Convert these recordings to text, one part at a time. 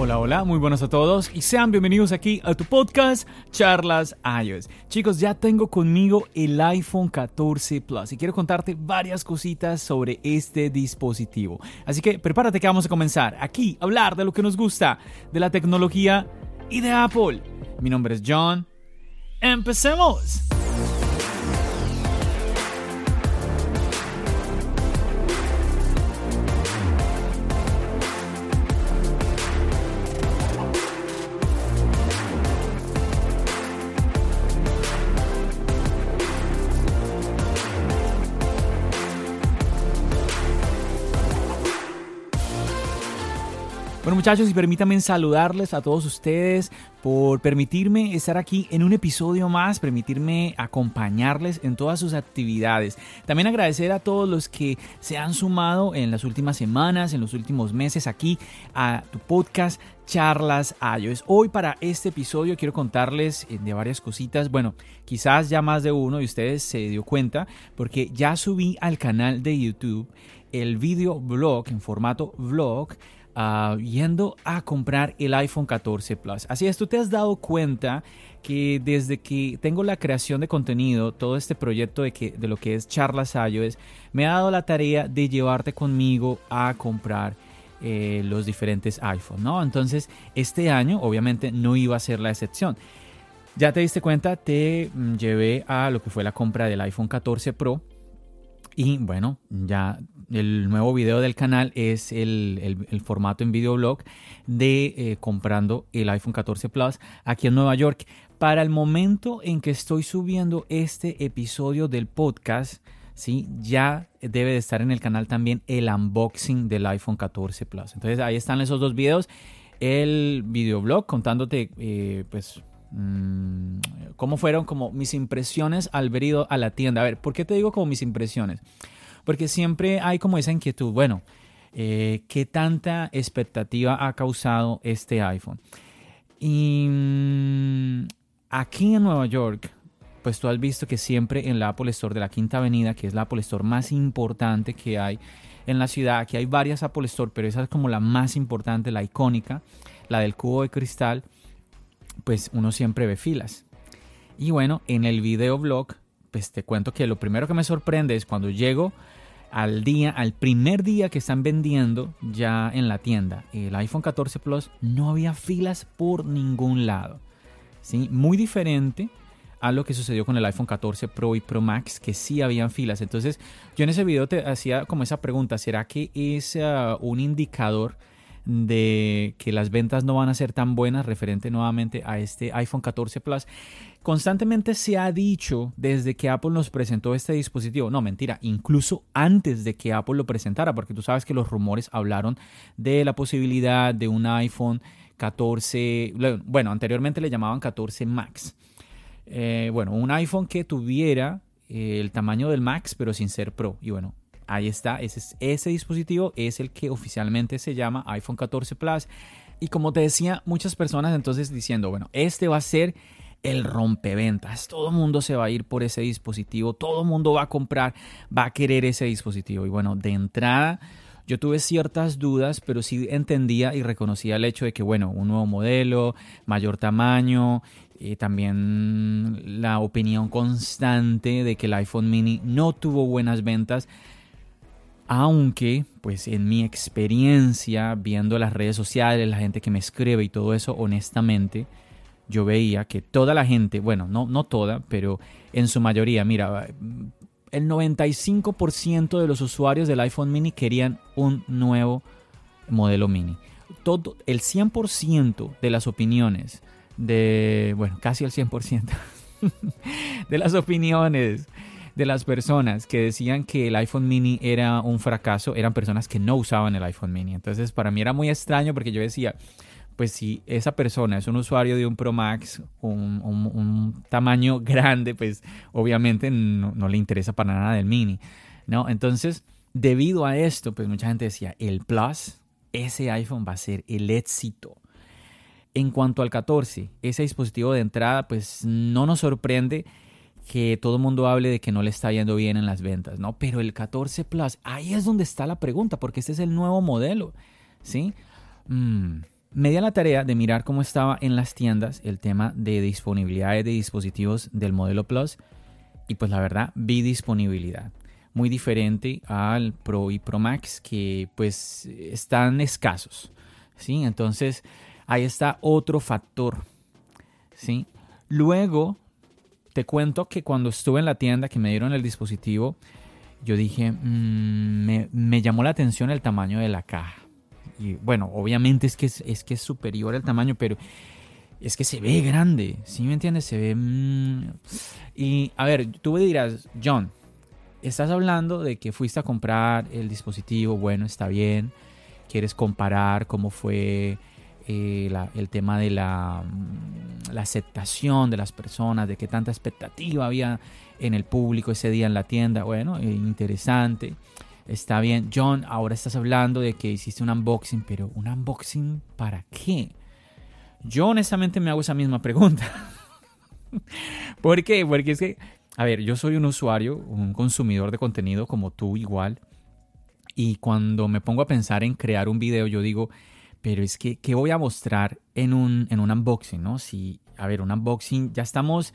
Hola, hola, muy buenos a todos y sean bienvenidos aquí a tu podcast Charlas iOS. Chicos, ya tengo conmigo el iPhone 14 Plus y quiero contarte varias cositas sobre este dispositivo. Así que prepárate que vamos a comenzar aquí a hablar de lo que nos gusta, de la tecnología y de Apple. Mi nombre es John. ¡Empecemos! Muchachos y permítanme saludarles a todos ustedes por permitirme estar aquí en un episodio más, permitirme acompañarles en todas sus actividades. También agradecer a todos los que se han sumado en las últimas semanas, en los últimos meses aquí a tu podcast charlas iOS. Hoy para este episodio quiero contarles eh, de varias cositas. Bueno, quizás ya más de uno de ustedes se dio cuenta porque ya subí al canal de YouTube el video blog en formato vlog Ah, yendo a comprar el iPhone 14 Plus. Así es, tú te has dado cuenta que desde que tengo la creación de contenido, todo este proyecto de, que, de lo que es charlas iOS, me ha dado la tarea de llevarte conmigo a comprar eh, los diferentes iPhones, ¿no? Entonces, este año obviamente no iba a ser la excepción. Ya te diste cuenta, te mm, llevé a lo que fue la compra del iPhone 14 Pro. Y bueno, ya el nuevo video del canal es el, formato en videoblog de eh, comprando el iPhone 14 Plus aquí en Nueva York. Para el momento en que estoy subiendo este episodio del podcast, ¿sí? ya debe de estar en el canal también el unboxing del iPhone 14 Plus. Entonces ahí están esos dos videos. El videoblog contándote eh, pues cómo fueron como mis impresiones al ver ido a la tienda. A ver, ¿por qué te digo como mis impresiones? Porque siempre hay como esa inquietud, bueno, eh, ¿qué tanta expectativa ha causado este iPhone? Y mm, aquí en Nueva York, pues tú has visto que siempre en la Apple Store de la Quinta Avenida, que es la Apple Store más importante que hay en la ciudad, aquí hay varias Apple Store, pero esa es como la más importante, la icónica, la del cubo de cristal, pues uno siempre ve filas. Y bueno, en el video blog, pues te cuento que lo primero que me sorprende es cuando llego al día, al primer día que están vendiendo ya en la tienda el iPhone 14 Plus, no había filas por ningún lado. ¿sí? Muy diferente a lo que sucedió con el iPhone 14 Pro y Pro Max, que sí habían filas. Entonces, yo en ese video te hacía como esa pregunta, ¿será que es uh, un indicador de que las ventas no van a ser tan buenas referente nuevamente a este iPhone 14 Plus. Constantemente se ha dicho desde que Apple nos presentó este dispositivo, no mentira, incluso antes de que Apple lo presentara, porque tú sabes que los rumores hablaron de la posibilidad de un iPhone 14, bueno, anteriormente le llamaban 14 Max. Eh, bueno, un iPhone que tuviera eh, el tamaño del Max, pero sin ser Pro. Y bueno, ahí está, ese, dispositivo es el que oficialmente se llama iPhone 14 Plus. Y como te decía, muchas personas entonces diciendo, bueno, este va a ser el rompeventas. Todo el mundo se va a ir por ese dispositivo, todo el mundo va a comprar, va a querer ese dispositivo. Y bueno, de entrada yo tuve ciertas dudas, pero sí entendía y reconocía el hecho de que, bueno, un nuevo modelo, mayor tamaño, y también la opinión constante de que el iPhone mini no tuvo buenas ventas aunque pues en mi experiencia viendo las redes sociales, la gente que me escribe y todo eso, honestamente, yo veía que toda la gente, bueno, no, no toda, pero en su mayoría, mira, el 95% de los usuarios del iPhone mini querían un nuevo modelo mini. Todo, el 100% de las opiniones de, bueno, casi el 100% de las opiniones de las personas que decían que el iPhone mini era un fracaso eran personas que no usaban el iPhone mini. Entonces para mí era muy extraño porque yo decía, pues si esa persona es un usuario de un Pro Max, un, tamaño grande, pues obviamente no, le interesa para nada del mini. ¿no? Entonces, debido a esto, pues mucha gente decía, el Plus, ese iPhone va a ser el éxito. En cuanto al 14, ese dispositivo de entrada, pues no nos sorprende que todo el mundo hable de que no le está yendo bien en las ventas, ¿no? Pero el 14 Plus, ahí es donde está la pregunta, porque este es el nuevo modelo, ¿sí? Mm, me di a la tarea de mirar cómo estaba en las tiendas el tema de disponibilidad de dispositivos del modelo Plus y pues la verdad vi disponibilidad muy diferente al Pro y Pro Max que pues están escasos, ¿sí? Entonces ahí está otro factor, ¿sí? Luego te cuento que cuando estuve en la tienda que me dieron el dispositivo, yo dije, mm, me, llamó la atención el tamaño de la caja. Y bueno, obviamente es que es, que es superior el tamaño, pero es que se ve grande, ¿sí me entiendes? Se ve... Mm, y a ver, tú me dirás, John, estás hablando de que fuiste a comprar el dispositivo, bueno, está bien, quieres comparar cómo fue eh, el tema de la, mm, la, aceptación de las personas, de qué tanta expectativa había en el público ese día en la tienda, bueno, eh, interesante. Está bien, John, ahora estás hablando de que hiciste un unboxing, pero ¿un unboxing para qué? Yo honestamente me hago esa misma pregunta. ¿Por qué? Porque es que a ver, yo soy un usuario, un consumidor de contenido como tú igual. Y cuando me pongo a pensar en crear un video, yo digo, pero es que, ¿qué voy a mostrar en un, en un unboxing? ¿no? Si, a ver, un unboxing, ya estamos,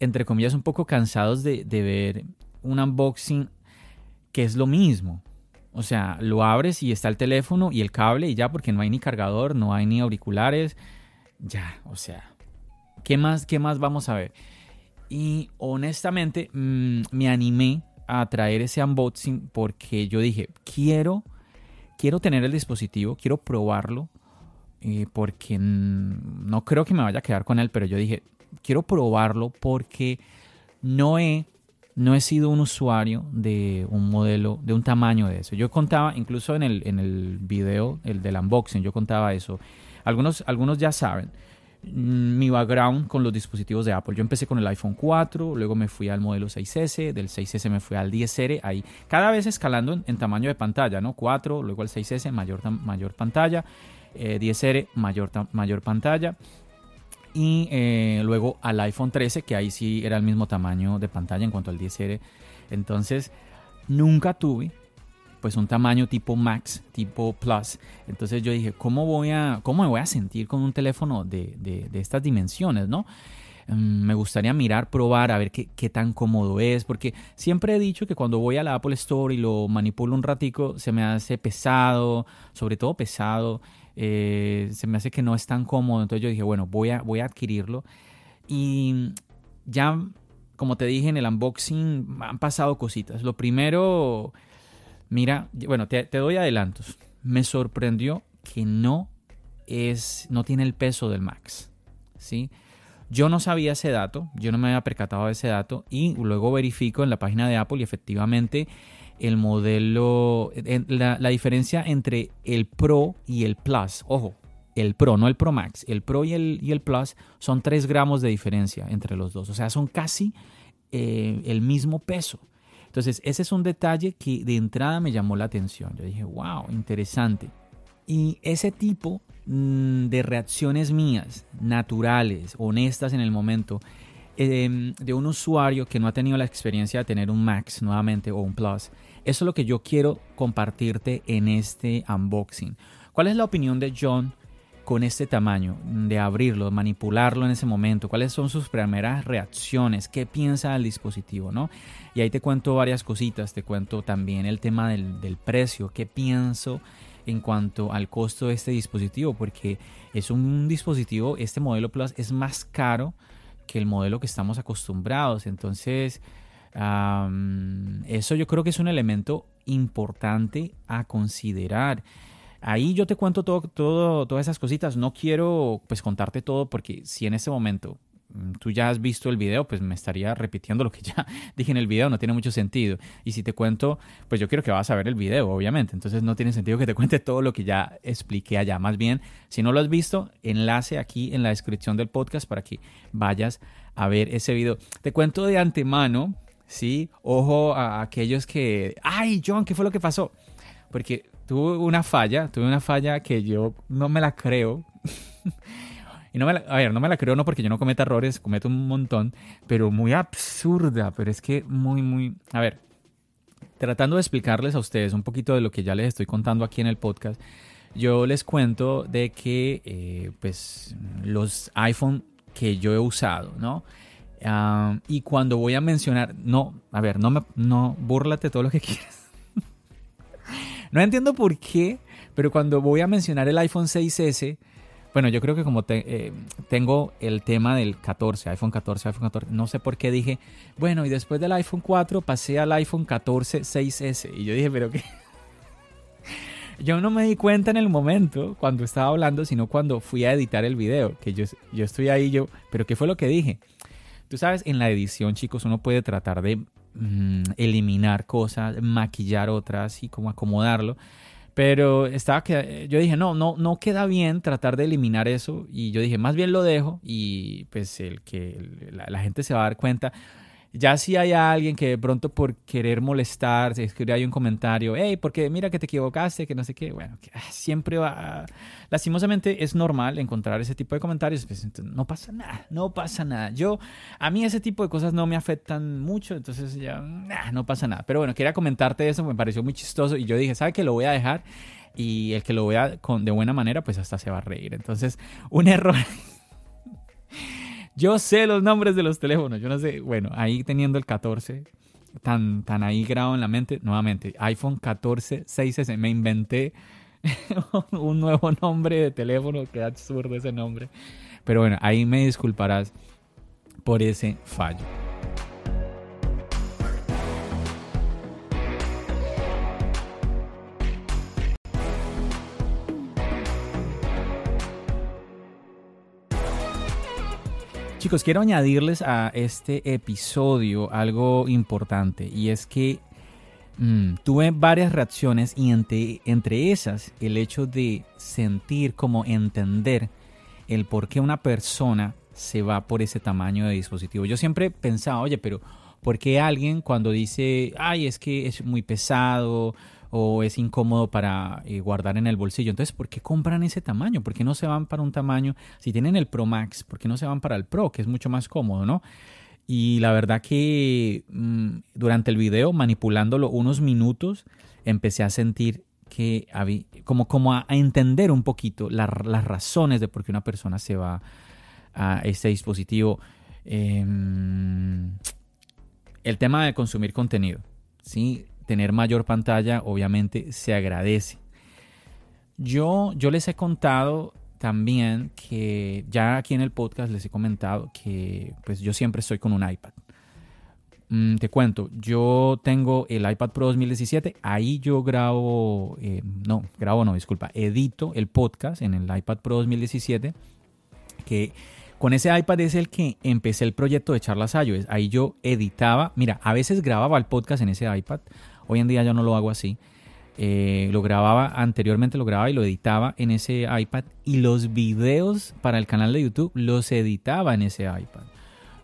entre comillas, un poco cansados de, de ver un unboxing que es lo mismo. O sea, lo abres y está el teléfono y el cable y ya, porque no hay ni cargador, no hay ni auriculares. Ya, o sea, ¿qué más, qué más vamos a ver? Y honestamente mm, me animé a traer ese unboxing porque yo dije, quiero, quiero tener el dispositivo, quiero probarlo, eh, porque no creo que me vaya a quedar con él, pero yo dije, quiero probarlo porque no he, no he sido un usuario de un modelo, de un tamaño de eso. Yo contaba, incluso en el, en el video, el del unboxing, yo contaba eso. Algunos, algunos ya saben. Mm, mi background con los dispositivos de Apple. Yo empecé con el iPhone 4, luego me fui al modelo 6S, del 6S me fui al 10R, ahí cada vez escalando en, tamaño de pantalla, ¿no? 4, luego el 6S, mayor, mayor pantalla, 10R, eh, mayor, mayor pantalla. Y eh, luego al iPhone 13, que ahí sí era el mismo tamaño de pantalla en cuanto al 10R. Entonces, nunca tuve pues un tamaño tipo Max, tipo Plus. Entonces yo dije, ¿cómo, voy a, cómo me voy a sentir con un teléfono de, de, estas dimensiones, no? Mm, me gustaría mirar, probar, a ver qué, qué, tan cómodo es, porque siempre he dicho que cuando voy a la Apple Store y lo manipulo un ratico, se me hace pesado, sobre todo pesado, eh, se me hace que no es tan cómodo, entonces yo dije, bueno, voy a, voy a adquirirlo. Y ya, como te dije en el unboxing, han pasado cositas. Lo primero Mira, bueno, te, doy adelantos. Me sorprendió que no es, no tiene el peso del Max. ¿sí? Yo no sabía ese dato, yo no me había percatado de ese dato y luego verifico en la página de Apple y efectivamente el modelo, la, diferencia entre el Pro y el Plus, ojo, el Pro, no el Pro Max, el Pro y el, y el Plus son 3 gramos de diferencia entre los dos, o sea, son casi eh, el mismo peso. Entonces, ese es un detalle que de entrada me llamó la atención. Yo dije, wow, interesante. Y ese tipo mm, de reacciones mías, naturales, honestas en el momento, em, de un usuario que no ha tenido la experiencia de tener un Max nuevamente o un Plus, eso es lo que yo quiero compartirte en este unboxing. ¿Cuál es la opinión de John con este tamaño, de abrirlo, manipularlo en ese momento, cuáles son sus primeras reacciones, qué piensa del dispositivo, ¿no? Y ahí te cuento varias cositas, te cuento también el tema del, precio, qué pienso en cuanto al costo de este dispositivo, porque es un dispositivo, este modelo Plus es más caro que el modelo que estamos acostumbrados, entonces eso yo creo que es un elemento importante a considerar. Ahí yo te cuento todo, todo, todas esas cositas. No quiero pues contarte todo porque si en ese momento mm, tú ya has visto el video, pues me estaría repitiendo lo que ya dije en el video, no tiene mucho sentido. Y si te cuento, pues yo quiero que vas a ver el video, obviamente. Entonces no tiene sentido que te cuente todo lo que ya expliqué allá. Más bien, si no lo has visto, enlace aquí en la descripción del podcast para que vayas a ver ese video. Te cuento de antemano, ¿sí? Ojo a aquellos que, ay, John, ¿qué fue lo que pasó? Porque tuve una falla, tuve una falla que yo no me la creo. y no me la, a ver, no me la creo no porque yo no cometa errores, cometo un montón, pero muy absurda, pero es que muy, muy... A ver, tratando de explicarles a ustedes un poquito de lo que ya les estoy contando aquí en el podcast, yo les cuento de que eh, pues los iPhone que yo he usado, ¿no? Ah, y cuando voy a mencionar, no, a ver, no me, no, búrlate todo lo que quieras. No entiendo por qué, pero cuando voy a mencionar el iPhone 6S, bueno, yo creo que como eh, tengo el tema del 14, iPhone 14, iPhone 14, no sé por qué dije, bueno, y después del iPhone 4 pasé al iPhone 14 6S. Y yo dije, pero qué. yo no me di cuenta en el momento cuando estaba hablando, sino cuando fui a editar el video, que yo, yo estoy ahí, yo, pero ¿qué fue lo que dije? Tú sabes, en la edición, chicos, uno puede tratar de mm, eliminar cosas, maquillar otras y como acomodarlo. Pero estaba que yo dije, no, no, no queda bien tratar de eliminar eso. Y yo dije, más bien lo dejo y pues el que la gente se va a dar cuenta. Ya si hay alguien que de pronto por querer molestar, se escribe ahí un comentario, hey, porque mira que te equivocaste, que no sé qué, bueno, que, ah, siempre va, lastimosamente es normal encontrar ese tipo de comentarios, pues, no pasa nada, no pasa nada. Yo, a mí ese tipo de cosas no me afectan mucho, entonces ya, no pasa nada. Pero bueno, quería comentarte eso, me pareció muy chistoso y yo dije, ¿sabe que lo voy a dejar? Y el que lo vea con, de buena manera, pues hasta se va a reír. Entonces, un error yo sé los nombres de los teléfonos, yo no sé. Bueno, ahí teniendo el 14, tan, tan ahí grabado en la mente, nuevamente, iPhone 14 6S, me inventé un nuevo nombre de teléfono, qué absurdo ese nombre. Pero bueno, ahí me disculparás por ese fallo. Chicos, quiero añadirles a este episodio algo importante y es que mm, tuve varias reacciones y entre, entre esas el hecho de sentir como entender el por qué una persona se va por ese tamaño de dispositivo. Yo siempre pensaba, oye, pero ¿por qué alguien cuando dice, ay, es que es muy pesado o es incómodo para eh, guardar en el bolsillo. Entonces, ¿por qué compran ese tamaño? ¿Por qué no se van para un tamaño? Si tienen el Pro Max, ¿por qué no se van para el Pro, que es mucho más cómodo, ¿no? Y la verdad que mm, durante el video, manipulándolo unos minutos, empecé a sentir que había, como, como a, entender un poquito las razones de por qué una persona se va a este dispositivo. Em, el tema de consumir contenido. ¿sí? Tener mayor pantalla obviamente se agradece. Yo, yo les he contado también que ya aquí en el podcast les he comentado que pues yo siempre estoy con un iPad. Mm, te cuento, yo tengo el iPad Pro 2017, ahí yo grabo, eh, no, grabo no, disculpa, edito el podcast en el iPad Pro 2017, que con ese iPad es el que empecé el proyecto de charlas iOS. Ahí yo editaba, mira, a veces grababa el podcast en ese iPad, Hoy en día yo no lo hago así. Eh, lo grababa, anteriormente lo grababa y lo editaba en ese iPad y los videos para el canal de YouTube los editaba en ese iPad.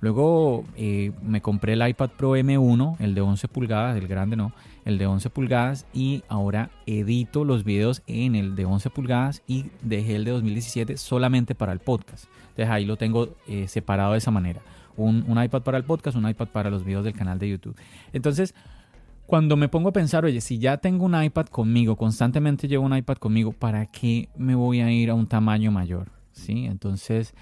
Luego eh, me compré el iPad Pro M1, el de 11 pulgadas, el grande no, el de 11 pulgadas y ahora edito los videos en el de 11 pulgadas y dejé el de 2017 solamente para el podcast. Entonces ahí lo tengo eh, separado de esa manera. Un, un iPad para el podcast, un iPad para los videos del canal de YouTube. Entonces, cuando me pongo a pensar, oye, si ya tengo un iPad conmigo, constantemente llevo un iPad conmigo, ¿para qué me voy a ir a un tamaño mayor? ¿Sí? Entonces,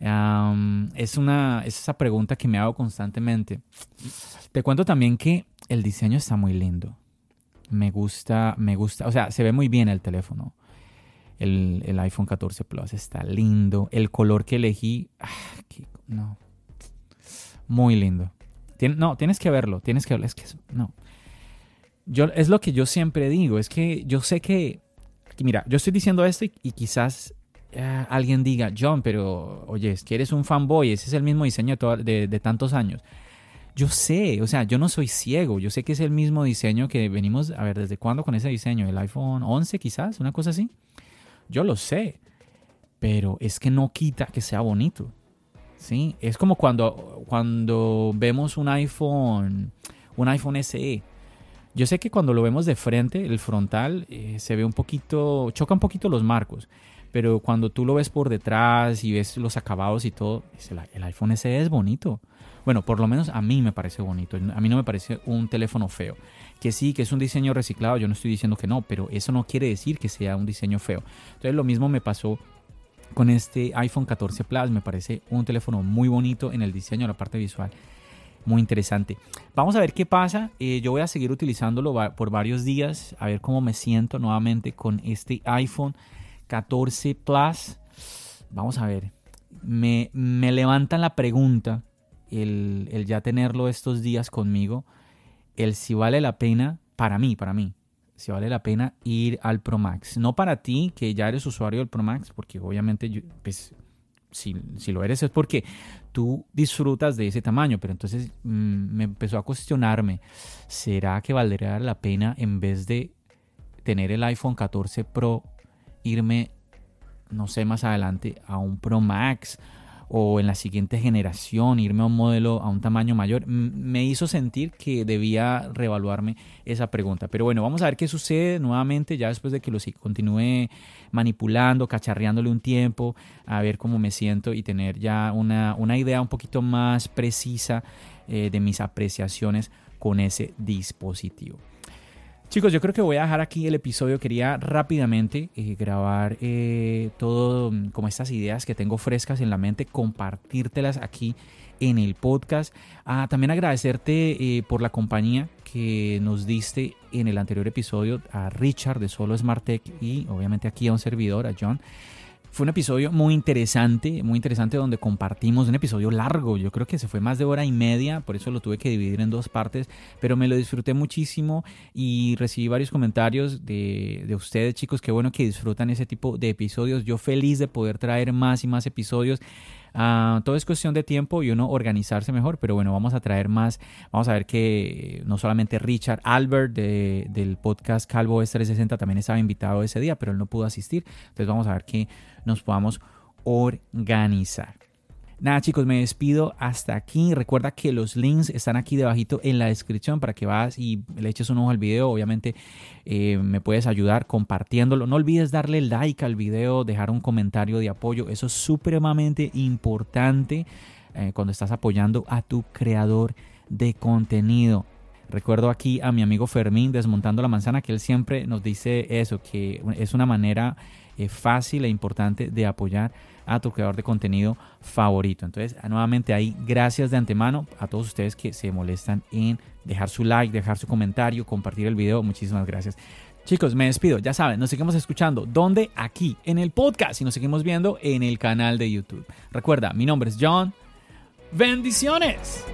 es, una, es esa pregunta que me hago constantemente. Te cuento también que el diseño está muy lindo. Me gusta, me gusta, o sea, se ve muy bien el teléfono. El, iPhone 14 Plus está lindo. El color que elegí, ah, no, muy lindo. no, tienes que verlo, tienes que verlo. Es que no, yo, es lo que yo siempre digo, es que yo sé que, mira, yo estoy diciendo esto y, quizás eh, alguien diga, John, pero oye, es que eres un fanboy, ese es el mismo diseño de, de, tantos años. Yo sé, o sea, yo no soy ciego, yo sé que es el mismo diseño que venimos, a ver, ¿desde cuándo con ese diseño? ¿El iPhone 11 quizás? ¿Una cosa así? Yo lo sé, pero es que no quita que sea bonito. ¿Sí? Es como cuando, cuando vemos un iPhone, un iPhone SE yo sé que cuando lo vemos de frente, el frontal, eh, se ve un poquito, choca un poquito los marcos. pero cuando tú lo ves por detrás y ves los acabados y todo, el iPhone SE es bonito. Bueno, por lo menos a mí me parece bonito. A mí no me parece un teléfono feo. Que sí, que es un diseño reciclado, yo no estoy diciendo que no, pero eso no quiere decir que sea un diseño feo. Entonces lo mismo me pasó con este iPhone 14 Plus. Me parece un teléfono muy bonito en el diseño, la parte visual. Muy interesante. Vamos a ver qué pasa. Eh, yo voy a seguir utilizándolo por varios días, a ver cómo me siento nuevamente con este iPhone 14 Plus. Vamos a ver. Me, me levantan la pregunta, el, el ya tenerlo estos días conmigo, el si vale la pena, para mí, para mí, si vale la pena ir al Pro Max. No para ti, que ya eres usuario del Pro Max, porque obviamente, pues, si, si, lo eres es porque tú disfrutas de ese tamaño, pero entonces mm, me empezó a cuestionarme, ¿será que valdría la pena en vez de tener el iPhone 14 Pro, irme, no sé, más adelante a un Pro Max o en la siguiente generación, irme a un modelo a un tamaño mayor, me hizo sentir que debía reevaluarme esa pregunta. Pero bueno, vamos a ver qué sucede nuevamente ya después de que lo continúe manipulando, cacharreándole un tiempo, a ver cómo me siento y tener ya una, una idea un poquito más precisa eh, de mis apreciaciones con ese dispositivo. Chicos, yo creo que voy a dejar aquí el episodio. Quería rápidamente eh, grabar eh, todo mm, como estas ideas que tengo frescas en la mente, compartírtelas aquí en el podcast. Ah, también agradecerte eh, por la compañía que nos diste en el anterior episodio a Richard de Solo Smart Tech y obviamente aquí a un servidor, a John. Fue un episodio muy interesante, muy interesante donde compartimos un episodio largo. Yo creo que se fue más de hora y media, por eso lo tuve que dividir en dos partes, pero me lo disfruté muchísimo y recibí varios comentarios de, de ustedes, chicos. Qué bueno que disfrutan ese tipo de episodios. Yo feliz de poder traer más y más episodios. Ah, todo es cuestión de tiempo y uno organizarse mejor, pero bueno, vamos a traer más. Vamos a ver que no solamente Richard Albert del podcast Calvo S360 también estaba invitado ese día, pero él no pudo asistir. Entonces vamos a ver que nos podamos organizar. Nada chicos, me despido hasta aquí. Recuerda que los links están aquí debajito en la descripción para que vas y le eches un ojo al video. Obviamente eh, me puedes ayudar compartiéndolo. No olvides darle like al video, dejar un comentario de apoyo. Eso es supremamente importante eh, cuando estás apoyando a tu creador de contenido. Recuerdo aquí a mi amigo Fermín desmontando la manzana que él siempre nos dice eso, que es una manera eh, fácil e importante de apoyar a tu creador de contenido favorito. Entonces, nuevamente ahí, gracias de antemano a todos ustedes que se molestan en dejar su like, dejar su comentario, compartir el video. Muchísimas gracias. Chicos, me despido. Ya saben, nos seguimos escuchando. ¿Dónde? Aquí, en el podcast y nos seguimos viendo en el canal de YouTube. Recuerda, mi nombre es John. Bendiciones.